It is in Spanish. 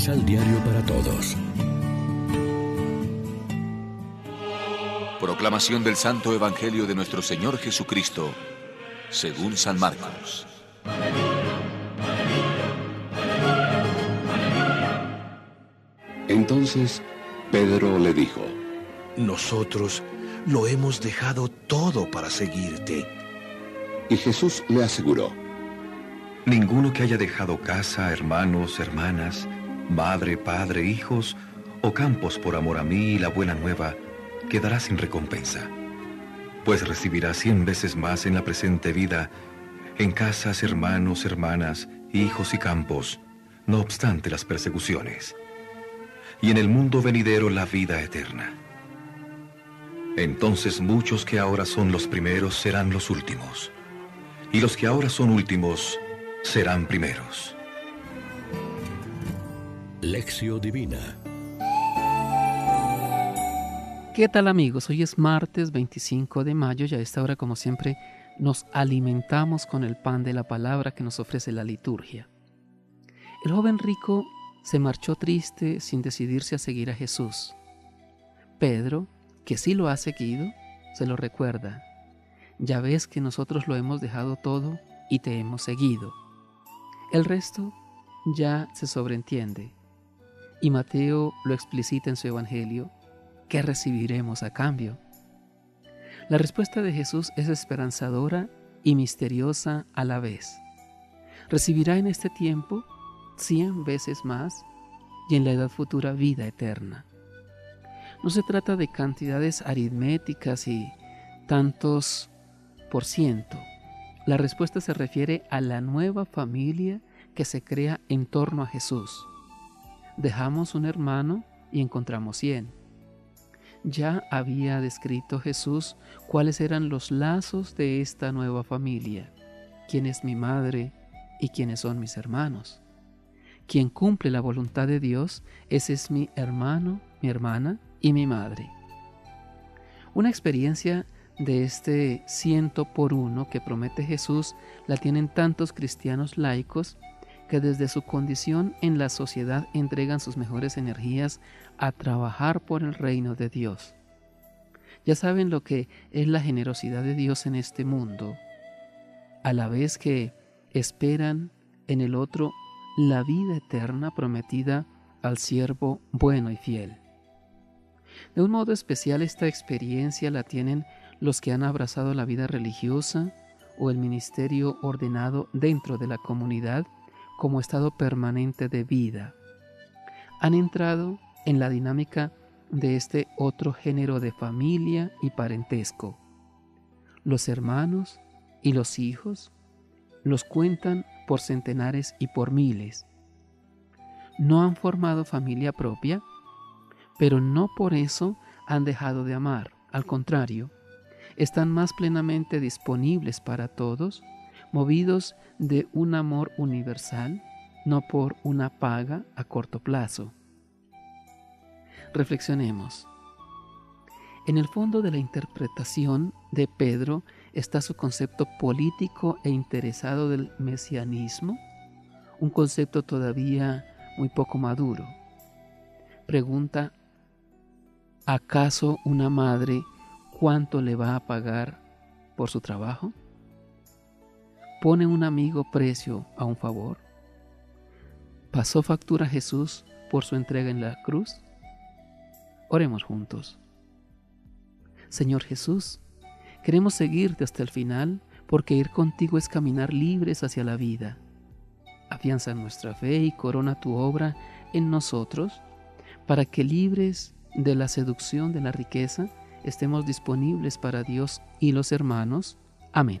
Misal Diario para Todos. Proclamación del Santo Evangelio de nuestro Señor Jesucristo, según San Marcos. Entonces Pedro le dijo, Nosotros lo hemos dejado todo para seguirte. Y Jesús le aseguró, Ninguno que haya dejado casa, hermanos, hermanas, madre, padre, hijos o campos por amor a mí y la buena nueva, quedará sin recompensa, pues recibirá cien veces más en la presente vida, en casas, hermanos, hermanas, hijos y campos, no obstante las persecuciones, y en el mundo venidero la vida eterna. Entonces muchos que ahora son los primeros serán los últimos, y los que ahora son últimos serán primeros. Lección Divina ¿Qué tal amigos? Hoy es martes 25 de mayo y a esta hora como siempre nos alimentamos con el pan de la palabra que nos ofrece la liturgia. El joven rico se marchó triste sin decidirse a seguir a Jesús. Pedro, que sí lo ha seguido, se lo recuerda. Ya ves que nosotros lo hemos dejado todo y te hemos seguido. El resto ya se sobreentiende. Y Mateo lo explicita en su Evangelio. ¿Qué recibiremos a cambio? La respuesta de Jesús es esperanzadora y misteriosa a la vez. Recibirá en este tiempo cien veces más y en la edad futura vida eterna. No se trata de cantidades aritméticas y tantos por ciento. La respuesta se refiere a la nueva familia que se crea en torno a Jesús. Dejamos un hermano y encontramos cien. Ya había descrito Jesús cuáles eran los lazos de esta nueva familia, quién es mi madre y quiénes son mis hermanos. Quien cumple la voluntad de Dios, ese es mi hermano, mi hermana y mi madre. Una experiencia de este ciento por uno que promete Jesús la tienen tantos cristianos laicos que desde su condición en la sociedad entregan sus mejores energías a trabajar por el reino de Dios. Ya saben lo que es la generosidad de Dios en este mundo, a la vez que esperan en el otro la vida eterna prometida al siervo bueno y fiel. De un modo especial esta experiencia la tienen los que han abrazado la vida religiosa o el ministerio ordenado dentro de la comunidad como estado permanente de vida. Han entrado en la dinámica de este otro género de familia y parentesco. Los hermanos y los hijos los cuentan por centenares y por miles. No han formado familia propia, pero no por eso han dejado de amar. Al contrario, están más plenamente disponibles para todos, movidos de un amor universal, no por una paga a corto plazo. Reflexionemos. En el fondo de la interpretación de Pedro está su concepto político e interesado del mesianismo, un concepto todavía muy poco maduro. Pregunta, ¿acaso una madre cuánto le va a pagar por su trabajo? ¿Pone un amigo precio a un favor? ¿Pasó factura Jesús por su entrega en la cruz? Oremos juntos. Señor Jesús, queremos seguirte hasta el final porque ir contigo es caminar libres hacia la vida. Afianza nuestra fe y corona tu obra en nosotros para que libres de la seducción de la riqueza, estemos disponibles para Dios y los hermanos. Amén.